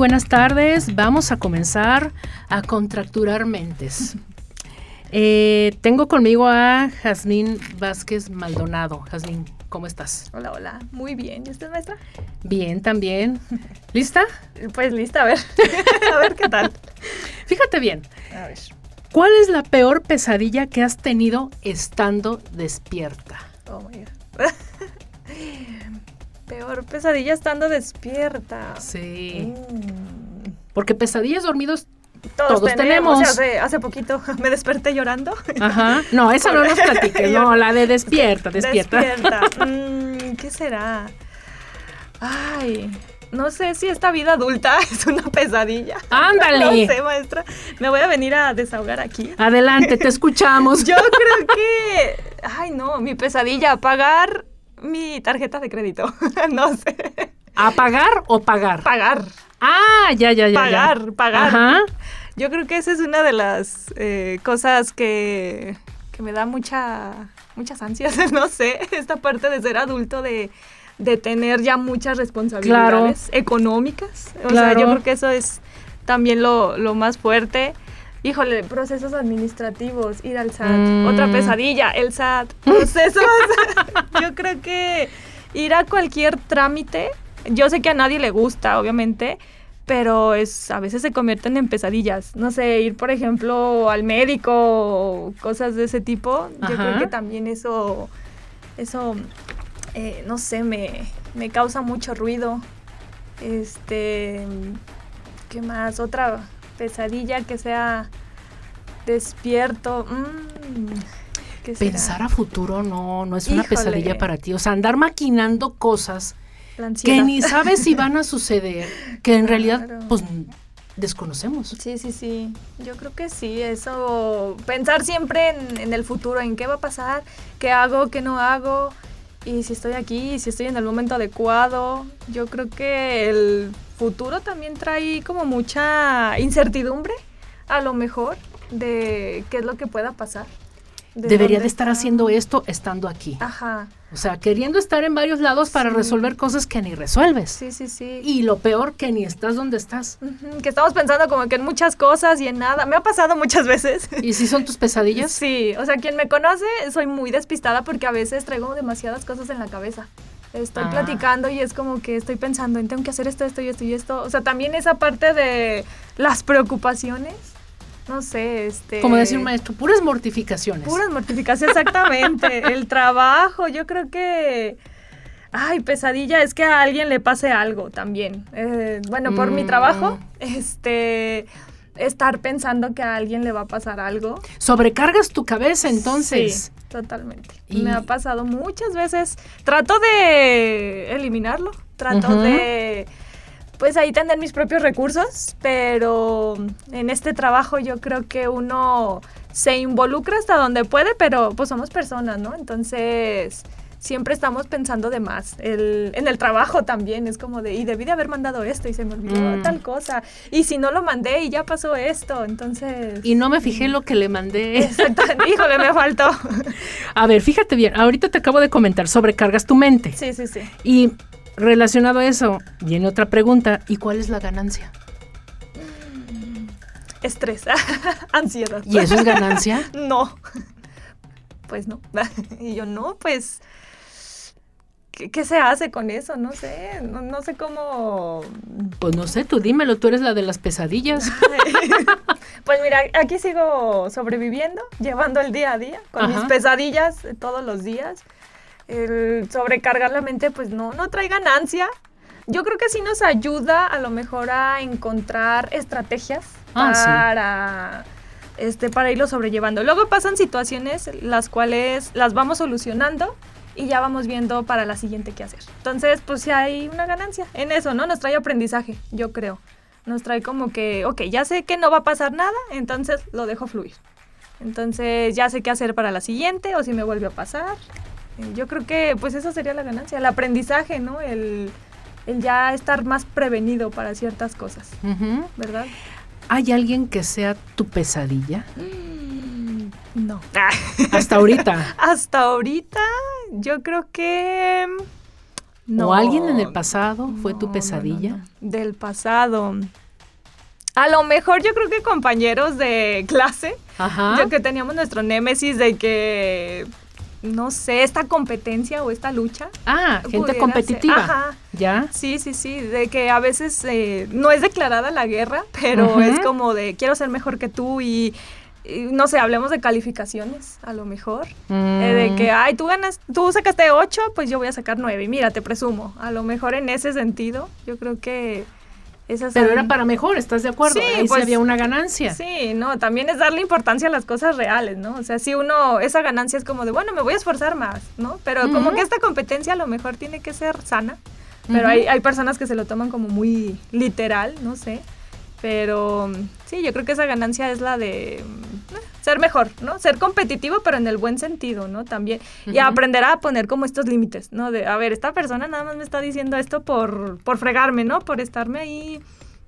Buenas tardes. Vamos a comenzar a contracturar mentes. Eh, tengo conmigo a Jazmín Vázquez Maldonado. Jazmín, ¿cómo estás? Hola, hola. Muy bien. ¿Y usted, maestra? Bien, también. ¿Lista? Pues lista, a ver. a ver qué tal. Fíjate bien. A ver. ¿Cuál es la peor pesadilla que has tenido estando despierta? Oh my God. Peor pesadilla estando despierta. Sí. Mm. Porque pesadillas dormidos. Todos, Todos tenemos. tenemos. O sea, hace, hace poquito me desperté llorando. Ajá. No, esa no nos platiques. No, la de despierta, despierta. Despierta. Mm, ¿Qué será? Ay, no sé si esta vida adulta es una pesadilla. Ándale. No sé, maestra. Me voy a venir a desahogar aquí. Adelante, te escuchamos. Yo creo que. Ay, no, mi pesadilla, pagar mi tarjeta de crédito. no sé. ¿A pagar o pagar? Pagar. Ah, ya, ya, ya. ya. Pagar, pagar. Ajá. Yo creo que esa es una de las eh, cosas que, que me da mucha, muchas ansias, no sé, esta parte de ser adulto, de, de tener ya muchas responsabilidades económicas. O sea, Claro. yo creo que eso es también lo, lo más fuerte. Híjole, procesos administrativos, ir al SAT, Mm. otra pesadilla, el SAT, procesos. yo creo que ir a cualquier trámite, yo sé que a nadie le gusta, obviamente, pero es a veces se convierten en pesadillas. No sé, ir por ejemplo al médico o cosas de ese tipo. Yo creo que también eso, eso, eh, no sé, me, me causa mucho ruido. Este, ¿qué más? Otra pesadilla que sea despierto. mm. Pensar a futuro no, no es una pesadilla para ti. O sea, andar maquinando cosas que ni sabes si van a suceder, que en realidad, pues, desconocemos. Sí, sí, sí. Yo creo que sí. Eso, pensar siempre en, en el futuro, en qué va a pasar, qué hago, qué no hago, y si estoy aquí, y si estoy en el momento adecuado. Yo creo que el futuro también trae como mucha incertidumbre, a lo mejor, de qué es lo que pueda pasar. De Debería de estar está. haciendo esto estando aquí. Ajá. O sea, queriendo estar en varios lados para Sí. resolver cosas que ni resuelves. Sí, sí, sí. Y lo peor, que ni estás donde estás. Ujú, que estamos pensando como que en muchas cosas y en nada. Me ha pasado muchas veces. ¿Y si son tus pesadillas? Sí, o sea, quien me conoce, soy muy despistada porque a veces traigo demasiadas cosas en la cabeza. Estoy Ah. platicando y es como que estoy pensando en tengo que hacer esto, esto y esto y esto. O sea, también esa parte de las preocupaciones. No sé, este. Como decir un maestro, puras mortificaciones. Puras mortificaciones, exactamente. El trabajo, yo creo que. Ay, pesadilla, es que a alguien le pase algo también. Eh, bueno, por mi Mm. trabajo, este. Estar pensando que a alguien le va a pasar algo. Sobrecargas tu cabeza entonces. Sí, totalmente. Y- Me ha pasado muchas veces. Trato de eliminarlo. Trato de, pues ahí tener mis propios recursos, pero en este trabajo yo creo que uno se involucra hasta donde puede, pero pues somos personas, ¿no? Entonces siempre estamos pensando de más. El- en el trabajo también es como de, y debí de haber mandado esto y se me olvidó Mm. tal cosa. Y si no lo mandé y ya pasó esto, entonces... Y no me fijé lo que le mandé. Exacto. Híjole, me faltó. A ver, fíjate bien, ahorita te acabo de comentar, sobrecargas tu mente. Sí, sí, sí. Y relacionado a eso, viene otra pregunta, ¿y cuál es la ganancia? Estrés, ansiedad. ¿Y eso es ganancia? No. Pues no. Y yo no, pues... ¿Qué, qué se hace con eso? No sé. No, no sé cómo... Pues no sé, tú dímelo, tú eres la de las pesadillas. Pues mira, aquí sigo sobreviviendo, llevando el día a día, con Ajá. mis pesadillas todos los días. El sobrecargar la mente, pues no, no trae ganancia. Yo creo que sí nos ayuda a lo mejor a encontrar estrategias Ah, sí. para, este, para irlo sobrellevando. Luego pasan situaciones las cuales las vamos solucionando y ya vamos viendo para la siguiente qué hacer. Entonces, pues sí hay una ganancia en eso, ¿no? Nos trae aprendizaje, yo creo. Nos trae como que, ok, ya sé que no va a pasar nada, entonces lo dejo fluir. Entonces ya sé qué hacer para la siguiente o si me vuelve a pasar. Eh, Yo creo que pues eso sería la ganancia, el aprendizaje, ¿no? El, el ya estar más prevenido para ciertas cosas. ¿verdad? ¿Hay alguien que sea tu pesadilla? No. Hasta ahorita. Hasta ahorita yo creo que... ¿O alguien en el pasado fue No, tu no, pesadilla? no, no. Del pasado. A lo mejor yo creo que compañeros de clase, Ajá. yo que teníamos nuestro némesis de que, no sé, esta competencia o esta lucha. Ah, gente competitiva. ser- Ajá. ¿Ya? Sí, sí, sí, de que a veces eh, no es declarada la guerra, pero es como de quiero ser mejor que tú y, no sé, hablemos de calificaciones a lo mejor. Eh, de que, Mm, ay, tú ganas, tú sacaste 8, pues yo voy a sacar 9 y mira, te presumo. A lo mejor en ese sentido, yo creo que esas Pero son- era para mejor, ¿estás de acuerdo? Sí, Ahí pues, sí había una ganancia. Sí, no, también es darle importancia a las cosas reales, ¿no? O sea, si uno, esa ganancia es como de, bueno, me voy a esforzar más, ¿no? Pero como que esta competencia a lo mejor tiene que ser sana. Pero hay, hay personas que se lo toman como muy literal, no sé. Pero sí, yo creo que esa ganancia es la de mm, ser mejor, ¿no? Ser competitivo, pero en el buen sentido, ¿no? También. Y aprender a poner como estos límites, ¿no? De, a ver, esta persona nada más me está diciendo esto por, por fregarme, ¿no? Por estarme ahí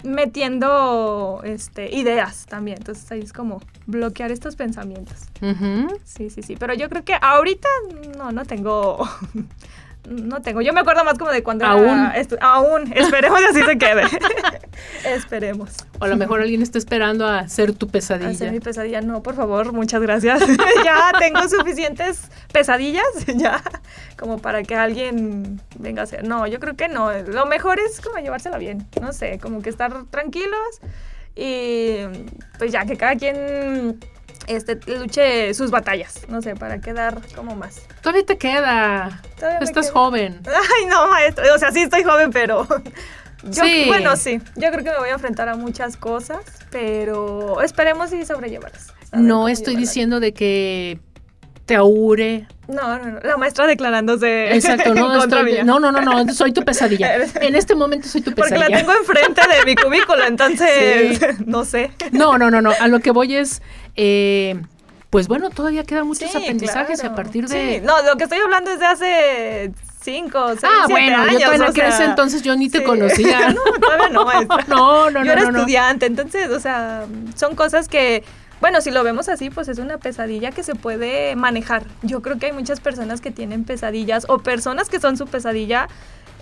metiendo este, ideas también. Entonces ahí es como bloquear estos pensamientos. Sí, sí, sí. Pero yo creo que ahorita no, no tengo. No tengo. Yo me acuerdo más como de cuando Aún. aún. Esperemos que así se quede. Esperemos. O a lo mejor alguien está esperando a ser tu Hacer pesadilla. mi pesadilla. No, por favor, muchas gracias. ya tengo suficientes pesadillas, ya, como para que alguien venga a hacer. No, yo creo que no. Lo mejor es como llevársela bien. No sé, como que estar tranquilos y pues ya que cada quien este, luche sus batallas. No sé, para quedar como más. Todavía te queda. Todavía Estás queda. joven. Ay, no, maestro. O sea, sí estoy joven, pero. Yo, Sí. Bueno, sí. Yo creo que me voy a enfrentar a muchas cosas, pero esperemos y sobrellevarlas. No estoy diciendo de que te augure. No, no, no. La maestra declarándose. Exacto, no, en contra estoy- mía. no, no, no, no, soy tu pesadilla. En este momento soy tu Porque pesadilla. la tengo enfrente de mi cubículo, entonces. Sí. No sé. No, no, no, no. A lo que voy es, eh, pues bueno, todavía quedan muchos Sí, aprendizajes y a claro. partir Sí, de. No, lo que estoy hablando es de hace cinco, seis, ah, siete bueno, años. yo todavía o en aquel sea, entonces yo ni te sí. conocía. no, todavía no, maestra. No, no, no, Yo era no, no. estudiante, entonces, o sea, son cosas que, bueno, si lo vemos así, pues es una pesadilla que se puede manejar. Yo creo que hay muchas personas que tienen pesadillas o personas que son su pesadilla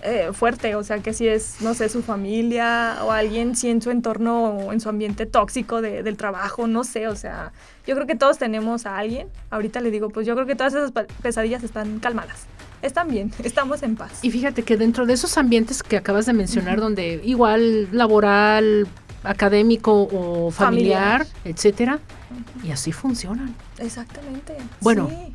eh, fuerte, o sea, que si es, no sé, su familia o alguien, si en su entorno o en su ambiente tóxico de- del trabajo, no sé, o sea, yo creo que todos tenemos a alguien. Ahorita le digo, pues yo creo que todas esas pesadillas están calmadas. Están bien, estamos en paz. Y fíjate que dentro de esos ambientes que acabas de mencionar, donde igual laboral, académico o familiar, Familiar. etcétera, y así funcionan. Exactamente. Bueno, sí.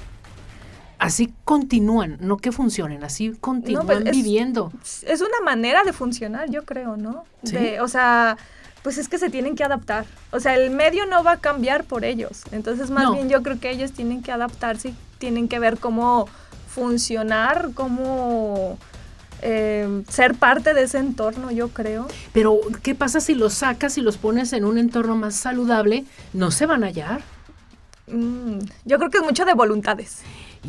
Así continúan, no que funcionen, así continúan pues, es- viviendo. es una manera de funcionar, yo creo, ¿no? Sí. De- o sea, pues es que se tienen que adaptar. O sea, el medio no va a cambiar por ellos. Entonces, más No. bien yo creo que ellos tienen que adaptarse y tienen que ver cómo funcionar, cómo eh, ser parte de ese entorno, yo creo. Pero, ¿qué pasa si los sacas y los pones en un entorno más saludable? ¿No se van a hallar? Mm, yo creo que es mucho de voluntades.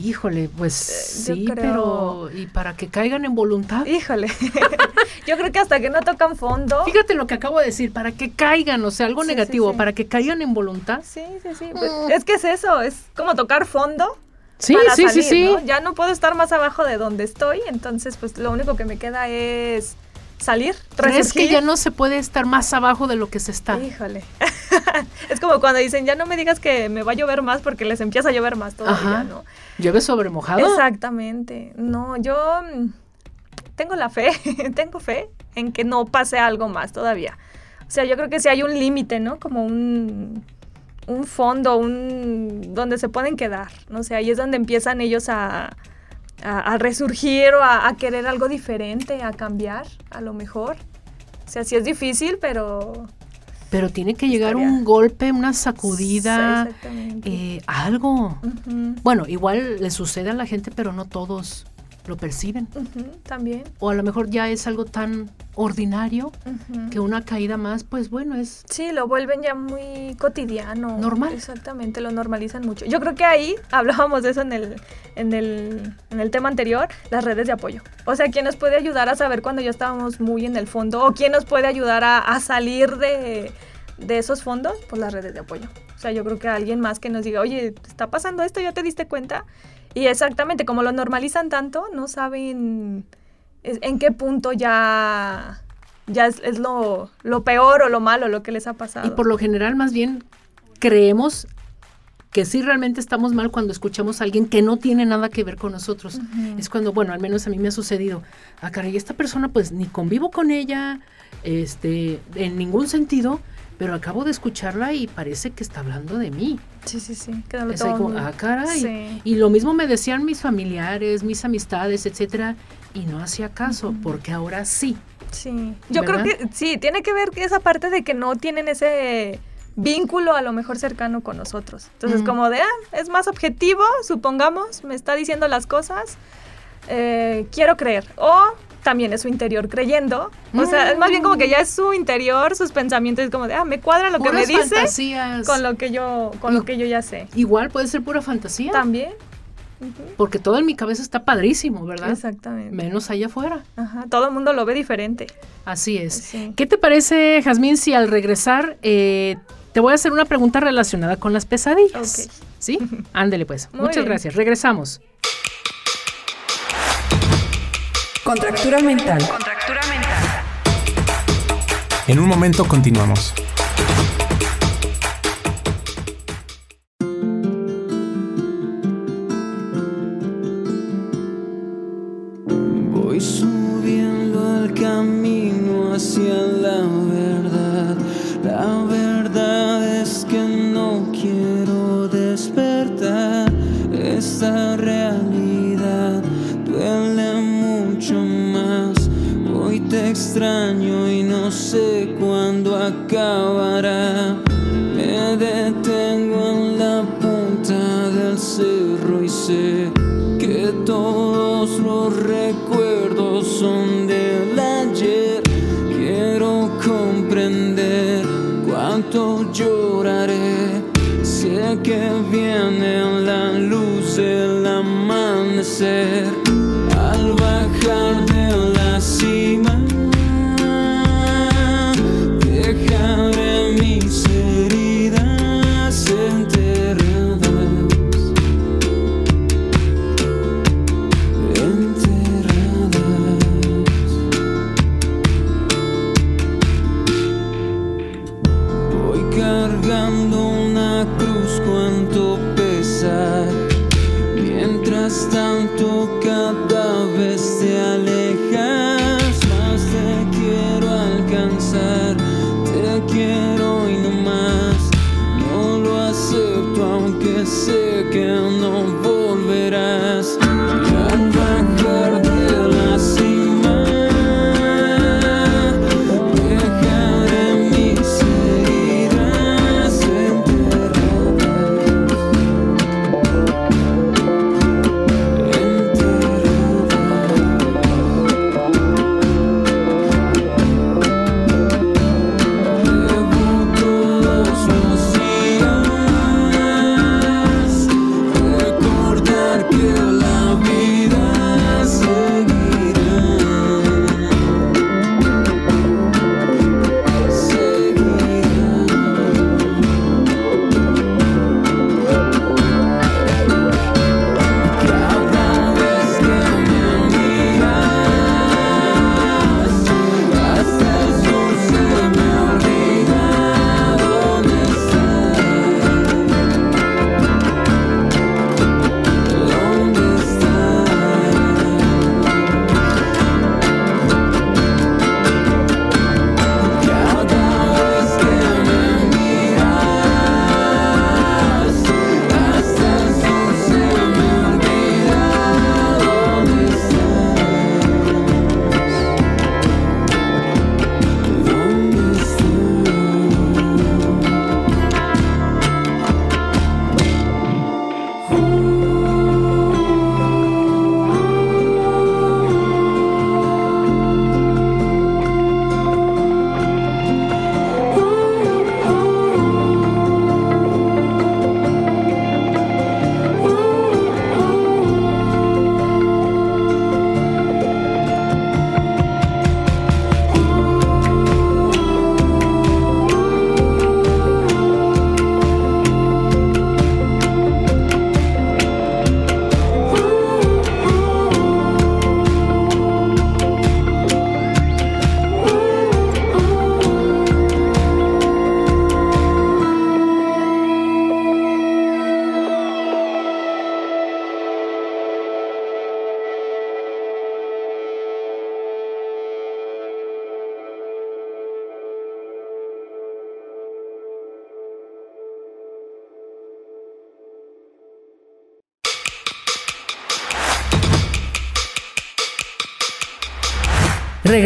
Híjole, pues yo sí, creo- pero ¿y para que caigan en voluntad? Híjole. yo creo que hasta que no tocan fondo. Fíjate lo que acabo de decir, para que caigan, o sea, algo Sí, negativo, sí. para que caigan en voluntad. Sí, sí, sí. pues, es que es eso, es como tocar fondo Sí, para sí, sí, sí. ¿no? Ya no puedo estar más abajo de donde estoy, entonces pues lo único que me queda es salir, ¿Crees que resurgir. ya no se puede estar más abajo de lo que se está? Híjole. es como cuando dicen, ya no me digas que me va a llover más porque les empieza a llover más todavía, Ajá. ¿no? ¿Llueve sobre mojado? Exactamente. No, yo mm, tengo la fe, tengo fe en que no pase algo más todavía. O sea, yo creo que sí hay un límite, ¿no? Como un, un fondo, un donde se pueden quedar. No sé, ahí es donde empiezan ellos a, a, a resurgir o a, a querer algo diferente, a cambiar, a lo mejor. O sea, sí es difícil, pero... Pero tiene que llegar Estaría- un golpe, una sacudida, Sí, eh, algo. Bueno, igual le sucede a la gente, pero no todos lo perciben. también. O a lo mejor ya es algo tan ordinario que una caída más, pues bueno, es... Sí, lo vuelven ya muy cotidiano. Normal. Exactamente, lo normalizan mucho. Yo creo que ahí hablábamos de eso en el, en el, en el tema anterior, las redes de apoyo. O sea, ¿quién nos puede ayudar a saber cuando ya estábamos muy en el fondo? ¿O quién nos puede ayudar a, a salir de, de esos fondos? Pues las redes de apoyo. O sea, yo creo que alguien más que nos diga, oye, ¿está pasando esto? ¿Ya te diste cuenta? Y exactamente, como lo normalizan tanto, no saben en qué punto ya, ya es, lo, lo, peor o lo malo lo que les ha pasado. Y por lo general más bien creemos que sí realmente estamos mal cuando escuchamos a alguien que no tiene nada que ver con nosotros. Es cuando, bueno, al menos a mí me ha sucedido, ah, caray, esta persona pues ni convivo con ella, este, en ningún sentido, pero acabo de escucharla y parece que está hablando de mí. Sí, sí, sí. Es como, ah, caray. Y lo mismo me decían mis familiares, mis amistades, etcétera y no hacía caso, porque ahora sí. Sí, yo creo que sí, tiene que ver esa parte de que no tienen ese vínculo a lo mejor cercano con nosotros. Entonces, como de, ah, es más objetivo, supongamos, me está diciendo las cosas, eh, quiero creer. O también es su interior creyendo. O sea, es más bien como que ya es su interior, sus pensamientos, es como de, ah, me cuadra lo que me dice con lo que yo con lo que yo ya sé. Igual puede ser pura fantasía. También. Porque todo en mi cabeza está padrísimo, ¿verdad? Exactamente. Menos allá afuera. Ajá, todo el mundo lo ve diferente. Así es. ¿Qué te parece, Jazmín, si al regresar eh, te voy a hacer una pregunta relacionada con las pesadillas? ¿Sí? Ándele pues. Muchas gracias. Regresamos. Contractura mental. Contractura mental. En un momento continuamos.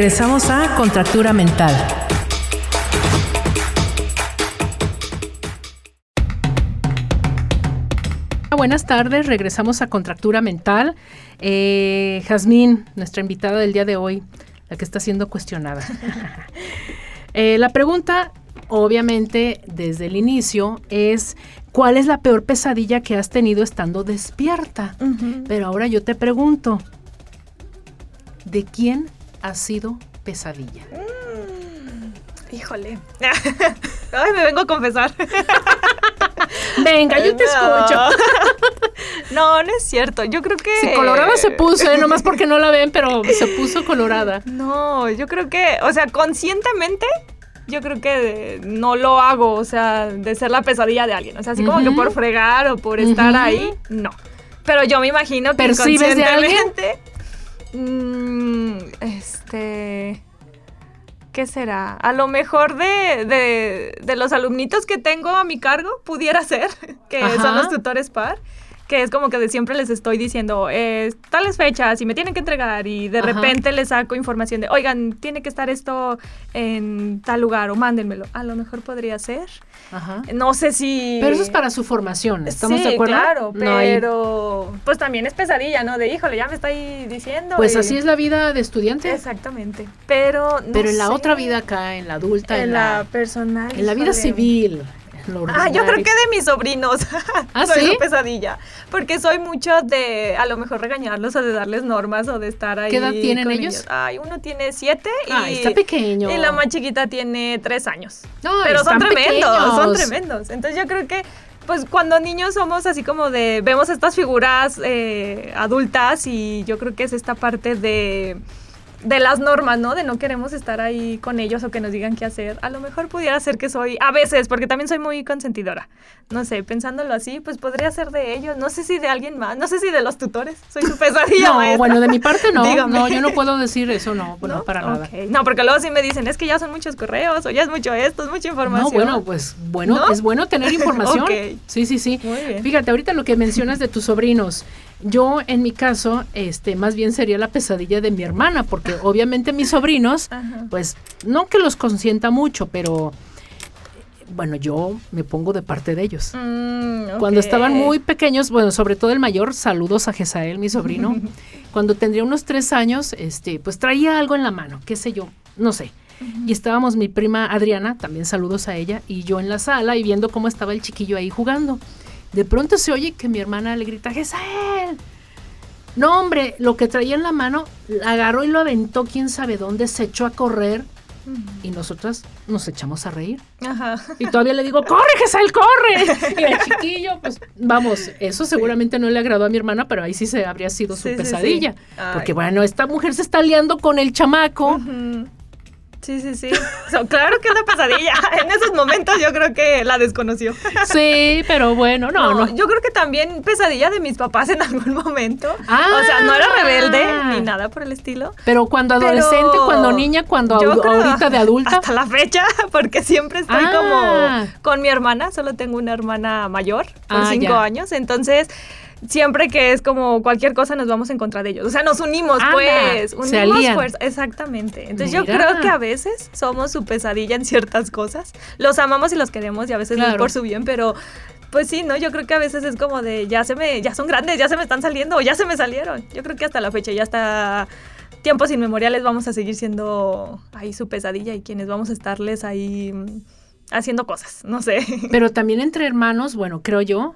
Regresamos a Contractura Mental. Buenas tardes, regresamos a Contractura Mental. Eh, Jazmín, nuestra invitada del día de hoy, la que está siendo cuestionada. Eh, la pregunta, obviamente, desde el inicio es, ¿cuál es la peor pesadilla que has tenido estando despierta? Pero ahora yo te pregunto, ¿de quién ha sido pesadilla? Híjole. Ay, me vengo a confesar. Venga, yo te escucho. No, no es cierto. Yo creo que. Sí, colorada se puso, ¿eh? nomás porque no la ven, pero se puso colorada. No, yo creo que, o sea, conscientemente, yo creo que no lo hago, o sea, de ser la pesadilla de alguien. O sea, así como que por fregar o por estar ahí, no. Pero yo me imagino que ¿Percibes de alguien? Mm, este. ¿Qué será? A lo mejor de, de, de los alumnitos que tengo a mi cargo, pudiera ser, que Ajá. son los tutores par, que es como que de siempre les estoy diciendo eh, tales fechas y me tienen que entregar y de Ajá. repente les saco información de, oigan, tiene que estar esto en tal lugar o mándenmelo. A lo mejor podría ser. Ajá. No sé si... Pero eso es para su formación, ¿estamos sí, de acuerdo? claro, No hay- pero pues también es pesadilla, ¿no? De híjole, ya me está ahí diciendo. Pues y- así es la vida de estudiante. Exactamente. Pero no pero en la sé. otra vida acá, en la adulta, en, en, la, la, personal. en la vida civil. Ah, yo creo que de mis sobrinos. ¿Ah, soy sí? pesadilla. Porque soy mucho de a lo mejor regañarlos o de darles normas o de estar ahí. ¿Qué edad tienen con ellos? Ay, uno tiene siete y, Ay, está pequeño. y la más chiquita tiene tres años. No, Pero son tremendos, son tremendos. Entonces yo creo que pues cuando niños somos así como de, vemos estas figuras eh, adultas y yo creo que es esta parte de, de las normas, ¿no? De no queremos estar ahí con ellos o que nos digan qué hacer. A lo mejor pudiera ser que soy, a veces, porque también soy muy consentidora. No sé, pensándolo así, pues podría ser de ellos. No sé si de alguien más, no sé si de los tutores. Soy su pesadilla. No, maestra. bueno, de mi parte no. Dígame. No, yo no puedo decir eso, no, bueno, ¿No? para nada. No, porque luego sí me dicen, es que ya son muchos correos o ya es mucho esto, es mucha información. No, bueno, pues bueno, ¿No? es bueno tener información. Sí, sí, sí. Fíjate, ahorita lo que mencionas de tus sobrinos, yo en mi caso, este, más bien sería la pesadilla de mi hermana, porque obviamente mis sobrinos, Ajá. pues no que los consienta mucho, pero bueno, yo me pongo de parte de ellos. Mm, Cuando estaban muy pequeños, bueno, sobre todo el mayor, saludos a Jesael, mi sobrino. Cuando tendría unos tres años, este, pues traía algo en la mano, qué sé yo, no sé. Y estábamos mi prima Adriana, también saludos a ella, y yo en la sala y viendo cómo estaba el chiquillo ahí jugando. De pronto se oye que mi hermana le grita, Jesael. No, hombre, lo que traía en la mano, la agarró y lo aventó, quién sabe dónde, se echó a correr. Y nosotras nos echamos a reír. Ajá. Y todavía le digo, corre, Gesal, corre. Y el chiquillo, pues vamos, eso seguramente no le agradó a mi hermana, pero ahí sí se habría sido su Sí, sí, sí. pesadilla. Porque bueno, esta mujer se está liando con el chamaco. Ujú. Sí, sí, sí. So, claro que es una pesadilla. En esos momentos yo creo que la desconoció. Sí, pero bueno, no, no. Yo creo que también pesadilla de mis papás en algún momento. Ah. o sea, no era rebelde ni nada por el estilo. Pero cuando Pero adolescente, cuando niña, cuando yo adu- creo ahorita de adulta. Hasta la fecha, porque siempre estoy Ah. como con mi hermana. Solo tengo una hermana mayor, por Ah, cinco ya. años. Entonces, siempre que es como cualquier cosa, nos vamos en contra de ellos. O sea, nos unimos, Anda, pues. Unimos fuerza. Exactamente. Entonces, yo creo que a veces somos su pesadilla en ciertas cosas. Los amamos y los queremos y a veces no es por su bien, pero. Pues sí, ¿no? Yo creo que a veces es como de ya se me, ya son grandes, ya se me están saliendo o ya se me salieron. Yo creo que hasta la fecha, ya hasta tiempos inmemoriales vamos a seguir siendo ahí su pesadilla y quienes vamos a estarles ahí haciendo cosas, no sé. Pero también entre hermanos, bueno, creo yo,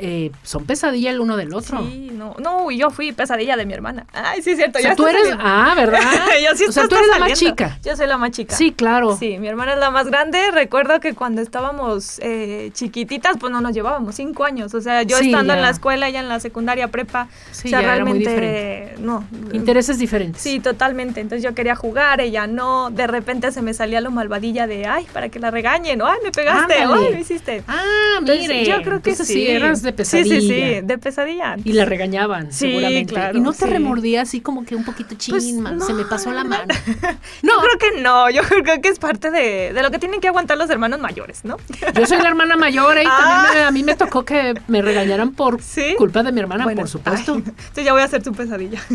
eh, son pesadilla el uno del otro. Sí, no, no, yo fui pesadilla de mi hermana. Ay, sí, es cierto. O sea, ya tú eres, saliendo. ah, ¿verdad? Yo sí o sea, tú eres la más chica. Yo soy la más chica. Sí, claro. Sí, mi hermana es la más grande. Recuerdo que cuando estábamos eh, chiquititas, pues no nos llevábamos cinco años. O sea, yo Sí, estando en la escuela, ella en la secundaria prepa. Sí, o sea, ya era muy realmente no. Intereses diferentes. Sí, totalmente. Entonces yo quería jugar, ella no. De repente se me salía lo malvadilla de, ay, para que la regañen, o ay, me pegaste, Ándale. ay, me hiciste. Ah, Entonces, mire. yo creo que entonces sí. eras de Sí, pesadilla. sí, sí, de pesadilla. Y la regañaban, Sí, seguramente. claro, y no te sí. remordía así como que un poquito chin, Pues, man, se me pasó la mano. No, yo creo que no. Yo creo que es parte de, de lo que tienen que aguantar los hermanos mayores, ¿no? Yo soy la hermana mayor ¿eh? y Ah. también me- a mí me tocó que me regañaran por ¿Sí? culpa de mi hermana, Bueno, por supuesto. ay, entonces ya voy a hacer tu pesadilla.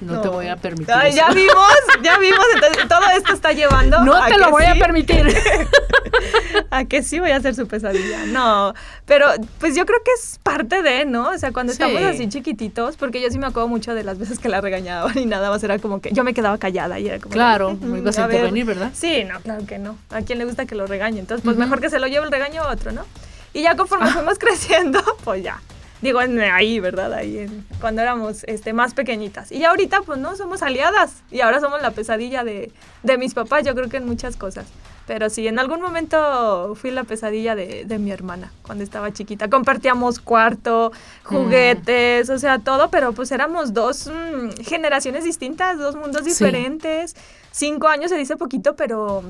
No, te voy a permitir. Ay, eso. ya vimos, ya vimos. Entonces, todo esto está llevando. No a te lo voy a permitir. a que sí voy a hacer su pesadilla. No, pero pues yo creo que es parte de, ¿no? O sea, cuando Sí. estamos así chiquititos, porque yo sí me acuerdo mucho de las veces que la regañaban y nada más era como que yo me quedaba callada y era como. Claro, "Mm, no ibas a ver". intervenir, ¿verdad? Sí, no, claro que no. ¿A quién le gusta que lo regañe? Entonces, pues mejor que se lo lleve el regaño a otro, ¿no? Y ya conforme fuimos creciendo, pues ya. Digo, en- ahí, ¿verdad? Ahí, en- cuando éramos este, más pequeñitas. Y ya ahorita, pues no, somos aliadas. Y ahora somos la pesadilla de, de mis papás, yo creo que en muchas cosas. Pero sí, en algún momento fui la pesadilla de, de mi hermana cuando estaba chiquita. Compartíamos cuarto, juguetes, o sea, todo, pero pues éramos dos mm, generaciones distintas, dos mundos Sí. diferentes. Cinco años se dice poquito, pero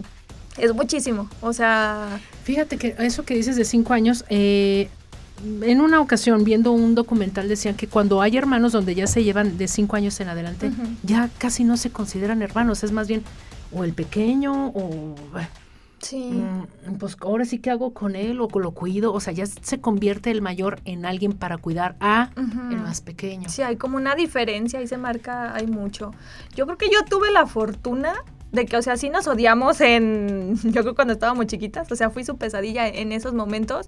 es muchísimo. O sea, Fíjate que eso que dices de cinco años, eh, en una ocasión viendo un documental decían que cuando hay hermanos donde ya se llevan de cinco años en adelante, ya casi no se consideran hermanos, es más bien o el pequeño o sí. mm, pues ahora sí que hago con él o lo cuido, o sea, ya se convierte el mayor en alguien para cuidar a el más pequeño. Sí, hay como una diferencia, ahí se marca, hay mucho. Yo creo que yo tuve la fortuna de que, o sea, sí nos odiamos en, yo creo cuando estábamos chiquitas, o sea, fui su pesadilla en esos momentos,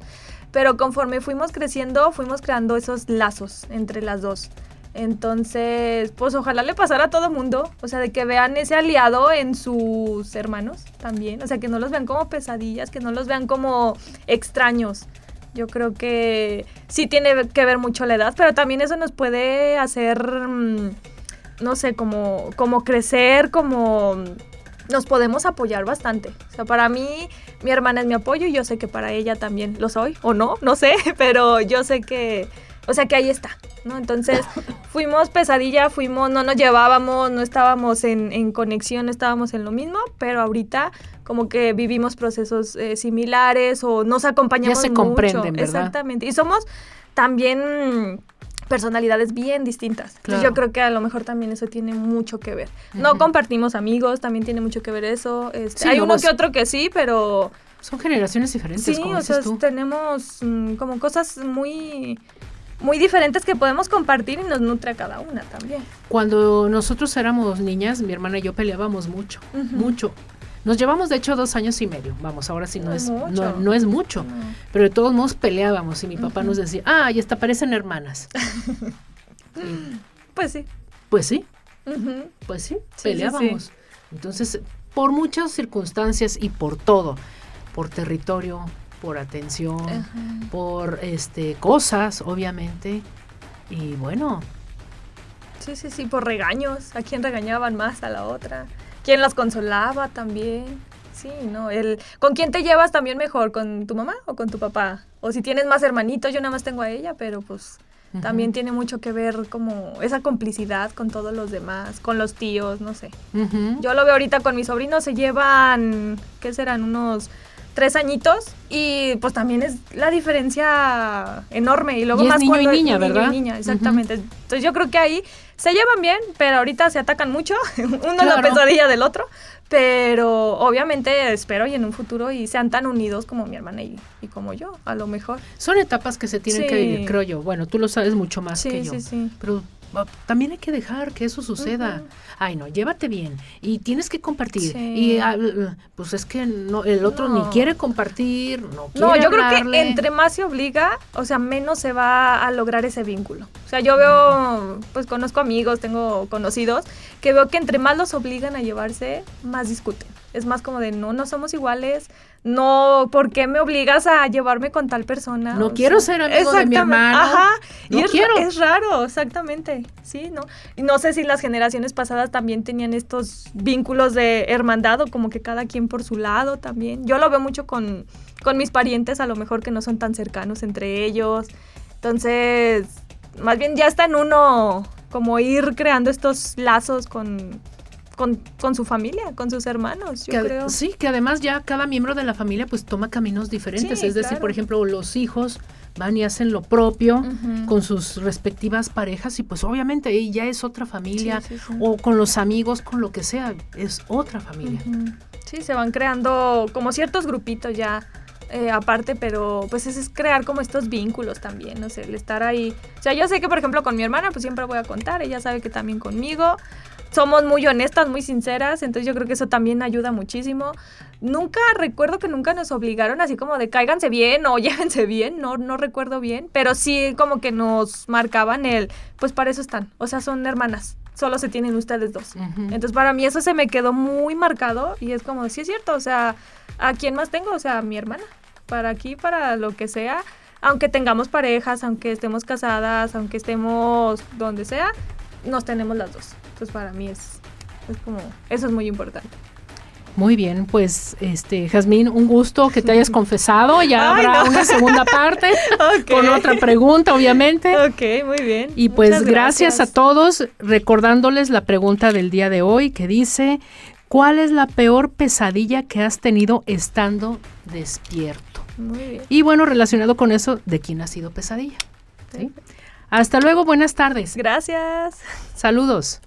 pero conforme fuimos creciendo, fuimos creando esos lazos entre las dos. Entonces, pues ojalá le pasara a todo mundo, o sea, de que vean ese aliado en sus hermanos también, o sea, que no los vean como pesadillas, que no los vean como extraños. Yo creo que sí tiene que ver mucho la edad, pero también eso nos puede hacer, mm, no sé, como, como crecer, como nos podemos apoyar bastante. O sea, para mí, mi hermana es mi apoyo y yo sé que para ella también lo soy, o no, no sé, pero yo sé que, o sea, que ahí está, ¿no? Entonces, fuimos pesadilla, fuimos, no nos llevábamos, no estábamos en, en conexión, no estábamos en lo mismo, pero ahorita como que vivimos procesos eh, similares o nos acompañamos se mucho. comprenden, ¿verdad? Exactamente. Y somos también personalidades bien distintas. Entonces, yo creo que a lo mejor también eso tiene mucho que ver. No compartimos amigos, también tiene mucho que ver eso. Este, Sí, hay uno es- que otro que sí, pero Son generaciones diferentes, sí, como o sea, tú. tenemos mm, como cosas muy muy diferentes que podemos compartir y nos nutre a cada una también. Cuando nosotros éramos niñas, mi hermana y yo peleábamos mucho, mucho. Nos llevamos, de hecho, dos años y medio. Vamos, ahora sí no, No es, es no, mucho. no es mucho. No. Pero de todos modos peleábamos y mi papá nos decía, ah, y hasta parecen hermanas. Y, Pues sí. pues sí, pues sí, sí, peleábamos. Entonces, por muchas circunstancias y por todo, por territorio, por atención, por este cosas, obviamente. Y bueno, Sí, sí, sí, por regaños. ¿A quién regañaban más a la otra? ¿Quién las consolaba también? Sí, ¿no? El, ¿Con quién te llevas también mejor? ¿Con tu mamá o con tu papá? O si tienes más hermanitos, yo nada más tengo a ella, pero pues también tiene mucho que ver como esa complicidad con todos los demás, con los tíos, no sé. Yo lo veo ahorita con mis sobrinos, se llevan, ¿qué serán? Unos tres añitos y pues también es la diferencia enorme. Y luego Y es más niño y cuando es niña, niño y ¿verdad? niña, exactamente. Entonces yo creo que ahí se llevan bien, pero ahorita se atacan mucho. Uno es la Claro. pesadilla del otro. Pero obviamente espero y en un futuro y sean tan unidos como mi hermana y, y como yo, a lo mejor. Son etapas que se tienen que vivir, creo yo. Bueno, tú lo sabes mucho más Sí, que yo. sí, sí. Pero también hay que dejar que eso suceda. Ay, no, llévate bien. Y tienes que compartir. Sí. Y ah, pues es que no, el otro No. ni quiere compartir, no quiere No, yo creo que entre más se obliga, o sea, menos se va a lograr ese vínculo. O sea, yo veo, pues conozco amigos, tengo conocidos, que veo que entre más los obligan a llevarse, más discuten. Es más como de, no, no somos iguales, no, ¿por qué me obligas a llevarme con tal persona? No O quiero sea, ser amigo de mi exactamente, hermano. Ajá, No y es, quiero. es raro, exactamente, sí, ¿no? Y no sé si las generaciones pasadas también tenían estos vínculos de hermandad o como que cada quien por su lado también. Yo lo veo mucho con, con mis parientes, a lo mejor que no son tan cercanos entre ellos. Entonces, más bien ya está en uno como ir creando estos lazos con, con, con su familia, con sus hermanos, yo Que creo. Sí, que además ya cada miembro de la familia pues toma caminos diferentes. Sí, es decir, claro. por ejemplo, los hijos van y hacen lo propio Ujú. con sus respectivas parejas y pues obviamente ahí ya es otra familia. Sí, sí. O con los amigos, con lo que sea, es otra familia. Ujú. Sí, se van creando como ciertos grupitos ya eh, aparte, pero pues es, es crear como estos vínculos también, no sé, el estar ahí. O sea, yo sé que por ejemplo con mi hermana pues siempre voy a contar, ella sabe que también conmigo. Somos muy honestas, muy sinceras, entonces yo creo que eso también ayuda muchísimo. Nunca recuerdo que nunca nos obligaron así como de cáiganse bien o llévense bien, no, no recuerdo bien, pero sí como que nos marcaban el, pues para eso están, o sea, son hermanas, solo se tienen ustedes dos. Entonces para mí eso se me quedó muy marcado y es como, sí es cierto, o sea, ¿a quién más tengo? O sea, a mi hermana, para aquí, para lo que sea, aunque tengamos parejas, aunque estemos casadas, aunque estemos donde sea, nos tenemos las dos. Entonces para mí es, es como, eso es muy importante. Muy bien, pues este Jazmín, un gusto que te hayas confesado. Ya Ay, habrá no. una segunda parte con otra pregunta, obviamente. Ok, muy bien. Y pues gracias. a todos, recordándoles la pregunta del día de hoy que dice, ¿cuál es la peor pesadilla que has tenido estando despierto? Muy bien. Y bueno, relacionado con eso, ¿de quién ha sido pesadilla? ¿Sí? Hasta luego, buenas tardes. Gracias. Saludos.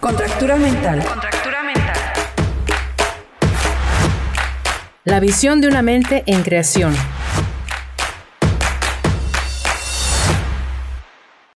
Contractura mental. Contractura mental. La visión de una mente en creación.